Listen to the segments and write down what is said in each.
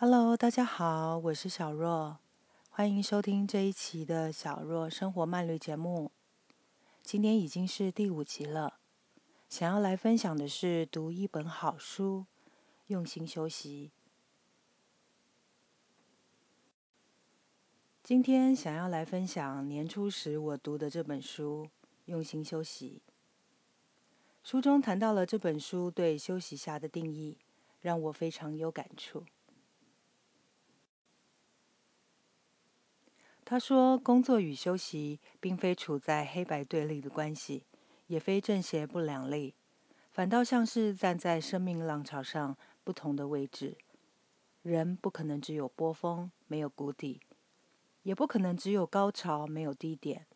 Hello，大家好，我是小若，欢迎收听这一期的小若生活漫旅节目。今天已经是第五集了，想要来分享的是读一本好书，用心休息。今天想要来分享年初时我读的这本书《用心休息》。书中谈到了这本书对休息下的定义，让我非常有感触。他说：“工作与休息并非处在黑白对立的关系，也非正邪不两立，反倒像是站在生命浪潮上不同的位置。人不可能只有波峰，没有谷底；也不可能只有高潮，没有低点。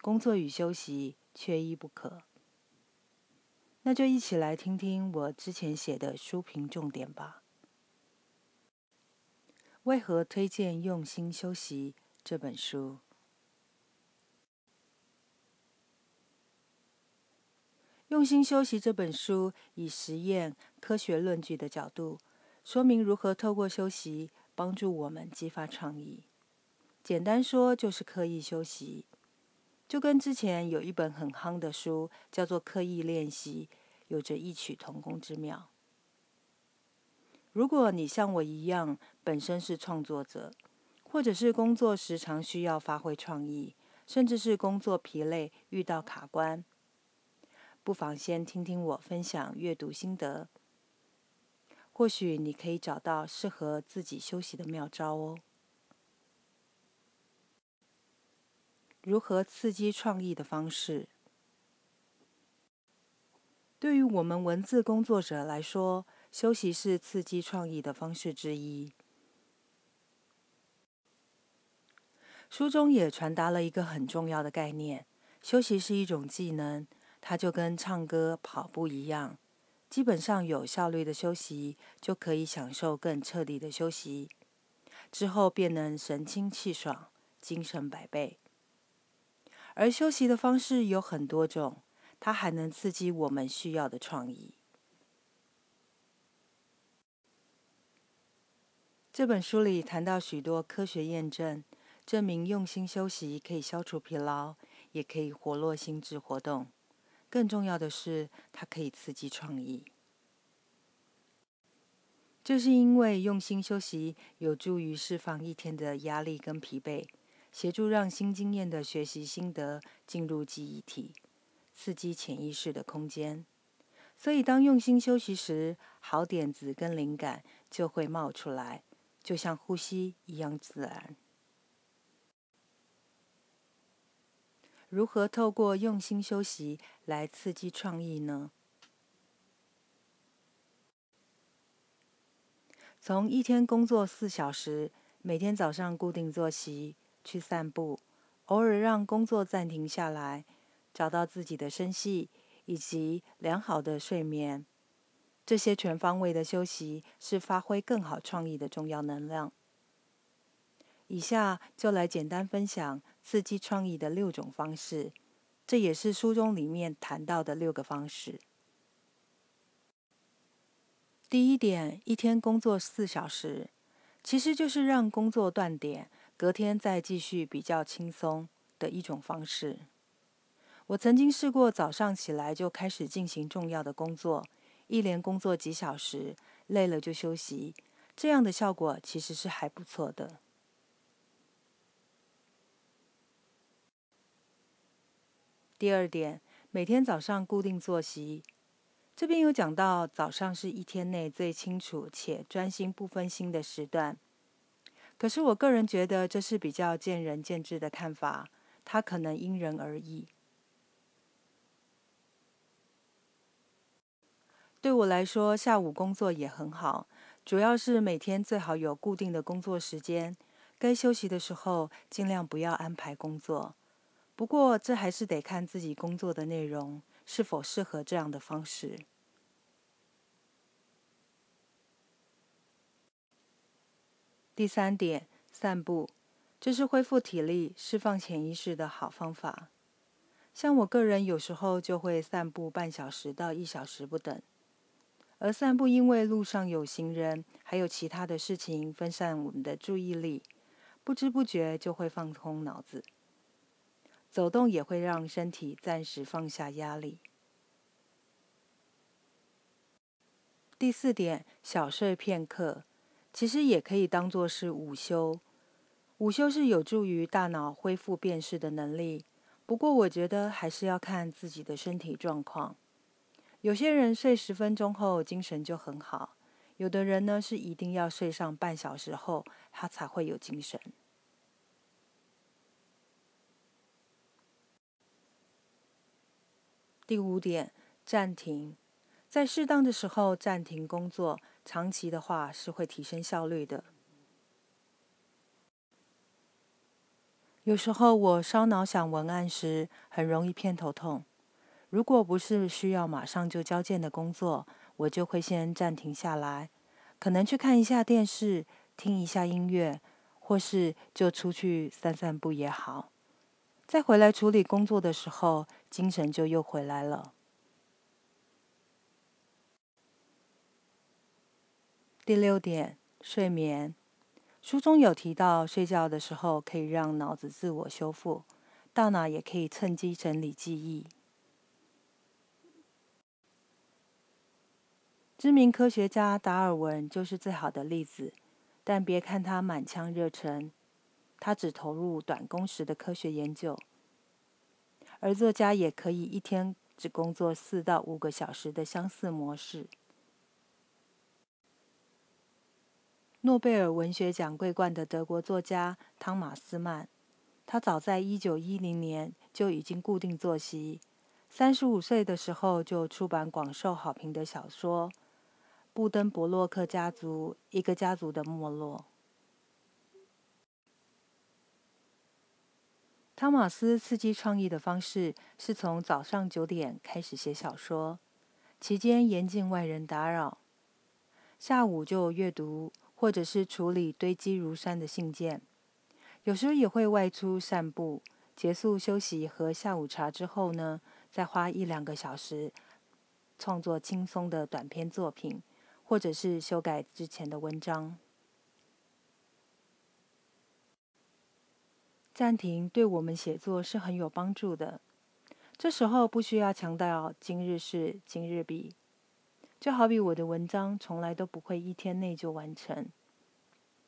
工作与休息缺一不可。那就一起来听听我之前写的书评重点吧。为何推荐用心休息？”这本书《用心休息》这本书以实验、科学论据的角度，说明如何透过休息帮助我们激发创意。简单说，就是刻意休息。就跟之前有一本很夯的书叫做《刻意练习》，有着异曲同工之妙。如果你像我一样，本身是创作者。或者是工作时常需要发挥创意，甚至是工作疲累遇到卡关，不妨先听听我分享阅读心得，或许你可以找到适合自己休息的妙招哦。如何刺激创意的方式？对于我们文字工作者来说，休息是刺激创意的方式之一。书中也传达了一个很重要的概念：休息是一种技能，它就跟唱歌、跑步一样，基本上有效率的休息就可以享受更彻底的休息，之后便能神清气爽、精神百倍。而休息的方式有很多种，它还能刺激我们需要的创意。这本书里谈到许多科学验证。证明用心休息可以消除疲劳，也可以活络心智活动。更重要的是，它可以刺激创意。这是因为用心休息有助于释放一天的压力跟疲惫，协助让新经验的学习心得进入记忆体，刺激潜意识的空间。所以，当用心休息时，好点子跟灵感就会冒出来，就像呼吸一样自然。如何透过用心休息来刺激创意呢？从一天工作四小时，每天早上固定作息，去散步，偶尔让工作暂停下来，找到自己的声息以及良好的睡眠，这些全方位的休息是发挥更好创意的重要能量。以下就来简单分享刺激创意的六种方式，这也是书中里面谈到的六个方式。第一点，一天工作四小时，其实就是让工作断点，隔天再继续比较轻松的一种方式。我曾经试过早上起来就开始进行重要的工作，一连工作几小时，累了就休息，这样的效果其实是还不错的。第二点，每天早上固定作息。这边有讲到，早上是一天内最清楚且专心不分心的时段。可是我个人觉得这是比较见仁见智的看法，它可能因人而异。对我来说，下午工作也很好，主要是每天最好有固定的工作时间，该休息的时候尽量不要安排工作。不过，这还是得看自己工作的内容是否适合这样的方式。第三点，散步，这是恢复体力、释放潜意识的好方法。像我个人有时候就会散步半小时到一小时不等，而散步因为路上有行人，还有其他的事情分散我们的注意力，不知不觉就会放空脑子。走动也会让身体暂时放下压力。第四点，小睡片刻，其实也可以当做是午休。午休是有助于大脑恢复辨识的能力，不过我觉得还是要看自己的身体状况。有些人睡十分钟后精神就很好，有的人呢是一定要睡上半小时后，他才会有精神。第五点，暂停，在适当的时候暂停工作，长期的话是会提升效率的。有时候我烧脑想文案时，很容易偏头痛。如果不是需要马上就交件的工作，我就会先暂停下来，可能去看一下电视，听一下音乐，或是就出去散散步也好。再回来处理工作的时候，精神就又回来了。第六点，睡眠。书中有提到，睡觉的时候可以让脑子自我修复，大脑也可以趁机整理记忆。知名科学家达尔文就是最好的例子，但别看他满腔热忱。他只投入短工时的科学研究，而作家也可以一天只工作四到五个小时的相似模式。诺贝尔文学奖桂冠的德国作家汤马斯曼，他早在一九一零年就已经固定作息，三十五岁的时候就出版广受好评的小说《布登伯洛克家族：一个家族的没落》。汤马斯刺激创意的方式是从早上九点开始写小说，期间严禁外人打扰，下午就阅读或者是处理堆积如山的信件，有时也会外出散步。结束休息和下午茶之后呢，再花一两个小时创作轻松的短篇作品，或者是修改之前的文章。暂停对我们写作是很有帮助的。这时候不需要强调今日事今日毕，就好比我的文章从来都不会一天内就完成，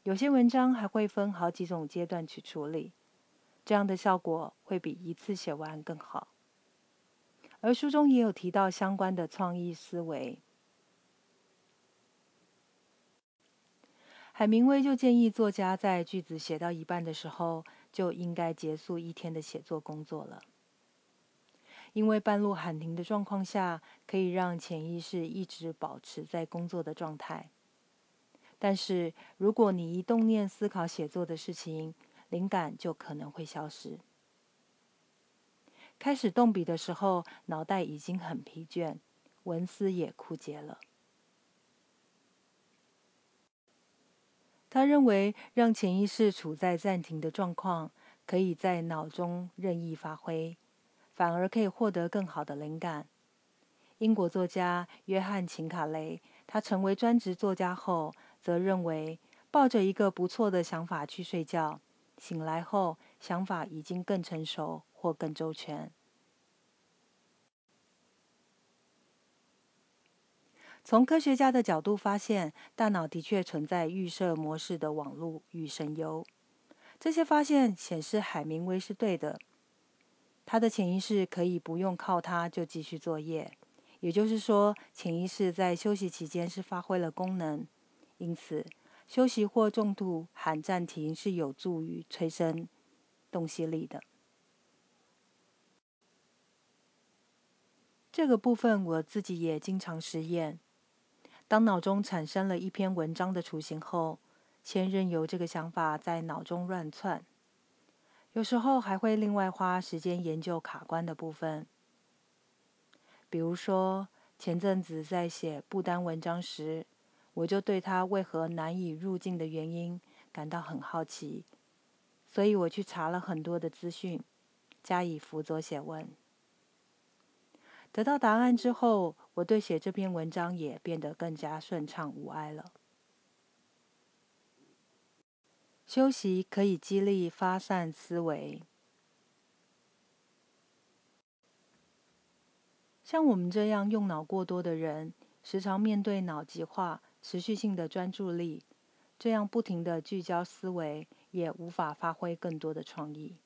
有些文章还会分好几种阶段去处理，这样的效果会比一次写完更好。而书中也有提到相关的创意思维，海明威就建议作家在句子写到一半的时候。就应该结束一天的写作工作了，因为半路喊停的状况下，可以让潜意识一直保持在工作的状态。但是，如果你一动念思考写作的事情，灵感就可能会消失。开始动笔的时候，脑袋已经很疲倦，文思也枯竭了。他认为，让潜意识处在暂停的状况，可以在脑中任意发挥，反而可以获得更好的灵感。英国作家约翰·琴卡雷，他成为专职作家后，则认为，抱着一个不错的想法去睡觉，醒来后想法已经更成熟或更周全。从科学家的角度发现，大脑的确存在预设模式的网络与神游。这些发现显示海明威是对的，他的潜意识可以不用靠他就继续作业，也就是说，潜意识在休息期间是发挥了功能。因此，休息或重度喊暂停是有助于催生洞悉力的。这个部分我自己也经常实验。当脑中产生了一篇文章的雏形后，先任由这个想法在脑中乱窜。有时候还会另外花时间研究卡关的部分。比如说，前阵子在写不丹文章时，我就对他为何难以入境的原因感到很好奇，所以我去查了很多的资讯，加以辅佐写文。得到答案之后，我对写这篇文章也变得更加顺畅无碍了。休息可以激励发散思维。像我们这样用脑过多的人，时常面对脑极化、持续性的专注力，这样不停的聚焦思维，也无法发挥更多的创意。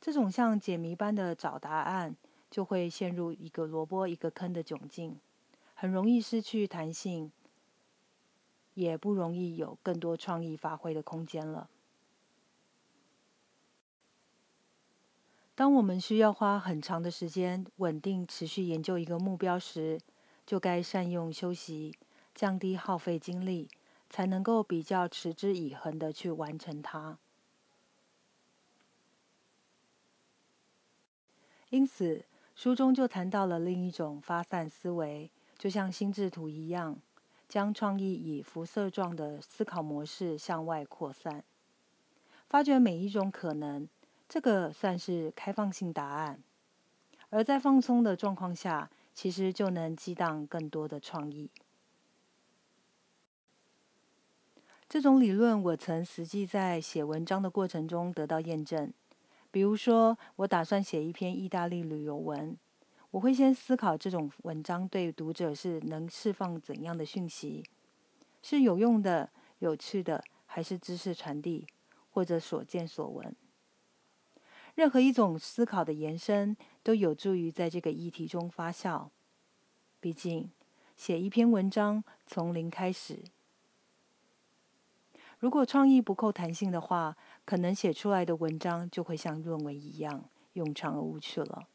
这种像解谜般的找答案，就会陷入一个萝卜一个坑的窘境，很容易失去弹性，也不容易有更多创意发挥的空间了。当我们需要花很长的时间稳定持续研究一个目标时，就该善用休息，降低耗费精力，才能够比较持之以恒的去完成它。因此，书中就谈到了另一种发散思维，就像心智图一样，将创意以辐射状的思考模式向外扩散，发掘每一种可能。这个算是开放性答案，而在放松的状况下，其实就能激荡更多的创意。这种理论我曾实际在写文章的过程中得到验证。比如说，我打算写一篇意大利旅游文，我会先思考这种文章对读者是能释放怎样的讯息，是有用的、有趣的，还是知识传递，或者所见所闻。任何一种思考的延伸，都有助于在这个议题中发酵。毕竟，写一篇文章从零开始，如果创意不够弹性的话，可能写出来的文章就会像论文一样冗长而无趣了。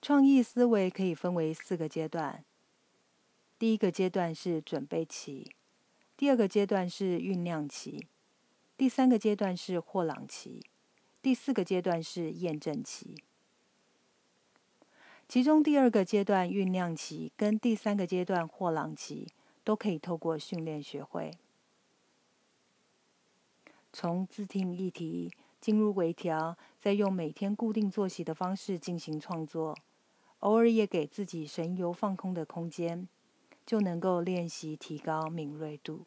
创意思维可以分为四个阶段：第一个阶段是准备期，第二个阶段是酝酿期。第三个阶段是霍朗期，第四个阶段是验证期。其中第二个阶段酝酿期跟第三个阶段霍朗期都可以透过训练学会。从自听议题进入微调，再用每天固定作息的方式进行创作，偶尔也给自己神游放空的空间，就能够练习提高敏锐度。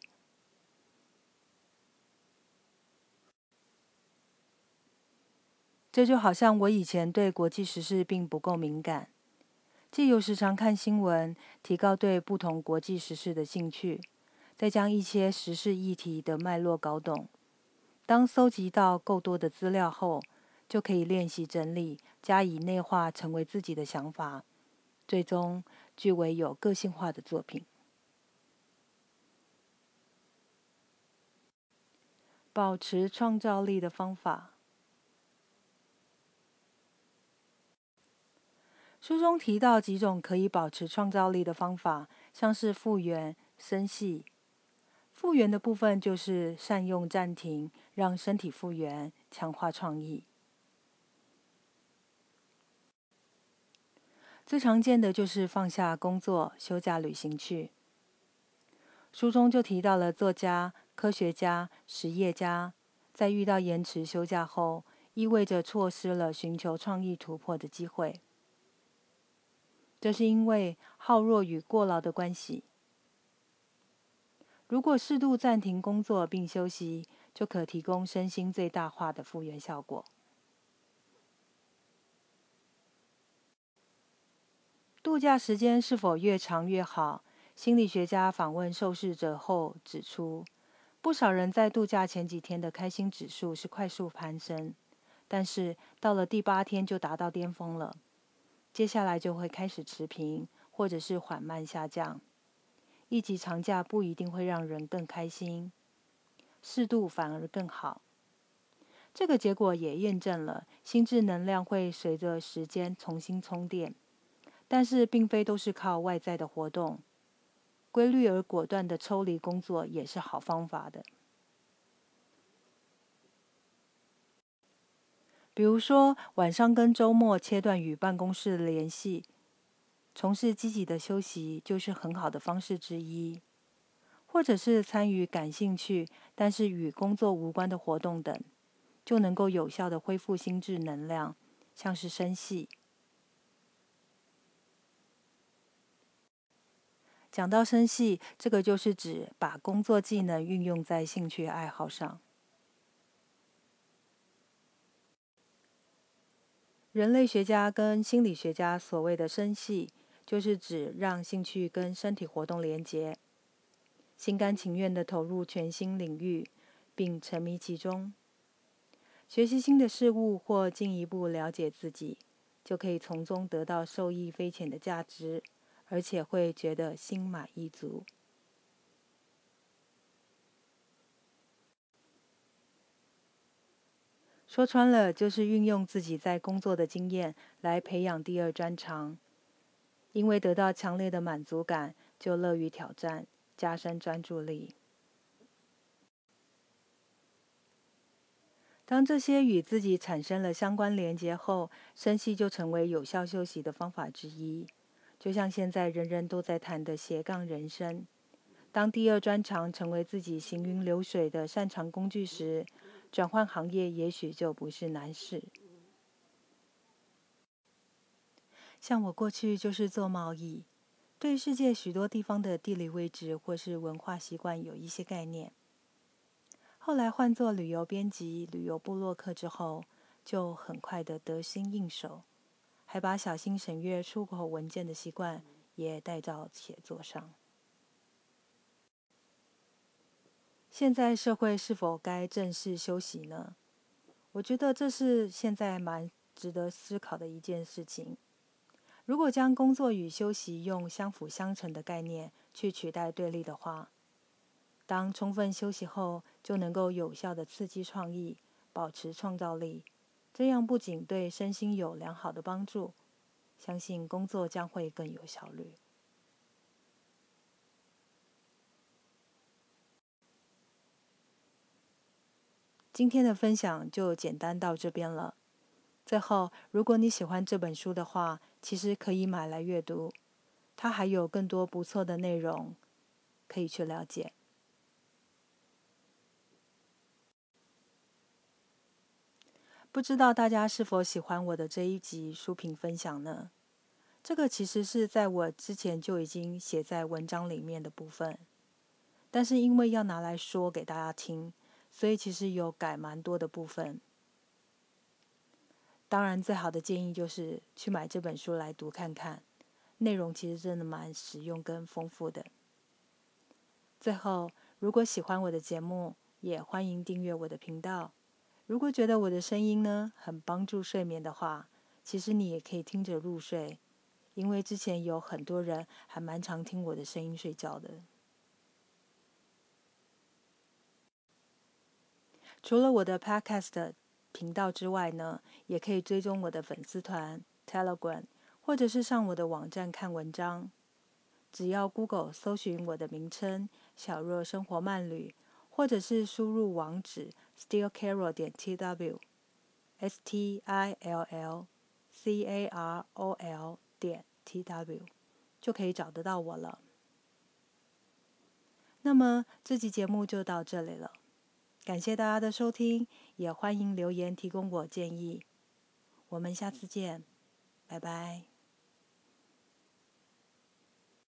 这就好像我以前对国际时事并不够敏感，借由时常看新闻，提高对不同国际时事的兴趣，再将一些时事议题的脉络搞懂。当搜集到够多的资料后，就可以练习整理，加以内化，成为自己的想法，最终具为有个性化的作品。保持创造力的方法。书中提到几种可以保持创造力的方法，像是复原、生细。复原的部分就是善用暂停，让身体复原，强化创意。最常见的就是放下工作，休假旅行去。书中就提到了作家、科学家、实业家，在遇到延迟休假后，意味着错失了寻求创意突破的机会。这是因为好弱与过劳的关系。如果适度暂停工作并休息，就可提供身心最大化的复原效果。度假时间是否越长越好？心理学家访问受试者后指出，不少人在度假前几天的开心指数是快速攀升，但是到了第八天就达到巅峰了。接下来就会开始持平，或者是缓慢下降。一级长假不一定会让人更开心，适度反而更好。这个结果也验证了心智能量会随着时间重新充电，但是并非都是靠外在的活动，规律而果断的抽离工作也是好方法的。比如说，晚上跟周末切断与办公室的联系，从事积极的休息就是很好的方式之一；或者是参与感兴趣但是与工作无关的活动等，就能够有效的恢复心智能量，像是生气。讲到生气，这个就是指把工作技能运用在兴趣爱好上。人类学家跟心理学家所谓的生系，就是指让兴趣跟身体活动连结，心甘情愿地投入全新领域，并沉迷其中。学习新的事物或进一步了解自己，就可以从中得到受益匪浅的价值。而且会觉得心满意足。说穿了，就是运用自己在工作的经验来培养第二专长，因为得到强烈的满足感，就乐于挑战，加深专注力。当这些与自己产生了相关联结后，深吸就成为有效休息的方法之一。就像现在人人都在谈的斜杠人生，当第二专长成为自己行云流水的擅长工具时，转换行业也许就不是难事。像我过去就是做贸易，对世界许多地方的地理位置或是文化习惯有一些概念。后来换做旅游编辑、旅游部落客之后，就很快的得心应手。还把小心审阅出口文件的习惯也带到写作上。现在社会是否该正式休息呢？我觉得这是现在蛮值得思考的一件事情。如果将工作与休息用相辅相成的概念去取代对立的话，当充分休息后，就能够有效的刺激创意，保持创造力。这样不仅对身心有良好的帮助，相信工作将会更有效率。今天的分享就简单到这边了。最后，如果你喜欢这本书的话，其实可以买来阅读，它还有更多不错的内容可以去了解。不知道大家是否喜欢我的这一集书评分享呢？这个其实是在我之前就已经写在文章里面的部分，但是因为要拿来说给大家听，所以其实有改蛮多的部分。当然，最好的建议就是去买这本书来读看看，内容其实真的蛮实用跟丰富的。最后，如果喜欢我的节目，也欢迎订阅我的频道。如果觉得我的声音呢很帮助睡眠的话，其实你也可以听着入睡，因为之前有很多人还蛮常听我的声音睡觉的。除了我的 Podcast 频道之外呢，也可以追踪我的粉丝团 Telegram，或者是上我的网站看文章。只要 Google 搜寻我的名称“小若生活慢旅”，或者是输入网址。stillcarol 点 tw，s t i l l c a r o l 点 tw 就可以找得到我了。那么这期节目就到这里了，感谢大家的收听，也欢迎留言提供我建议。我们下次见，拜拜。